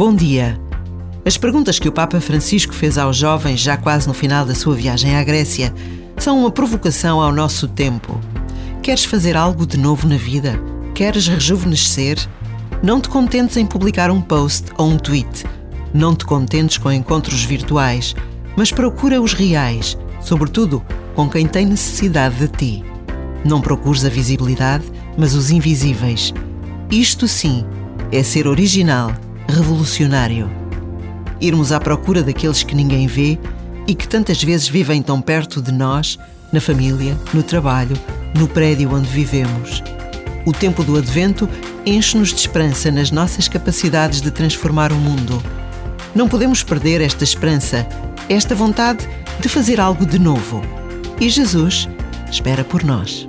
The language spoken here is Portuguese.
Bom dia. As perguntas que o Papa Francisco fez aos jovens, já quase no final da sua viagem à Grécia, são uma provocação ao nosso tempo. Queres fazer algo de novo na vida? Queres rejuvenescer? Não te contentes em publicar um post ou um tweet. Não te contentes com encontros virtuais, mas procura os reais, sobretudo com quem tem necessidade de ti. Não procures a visibilidade, mas os invisíveis. Isto sim é ser original, revolucionário. Irmos à procura daqueles que ninguém vê e que tantas vezes vivem tão perto de nós, na família, no trabalho, no prédio onde vivemos. O tempo do Advento enche-nos de esperança nas nossas capacidades de transformar o mundo. Não podemos perder esta esperança, esta vontade de fazer algo de novo. E Jesus espera por nós.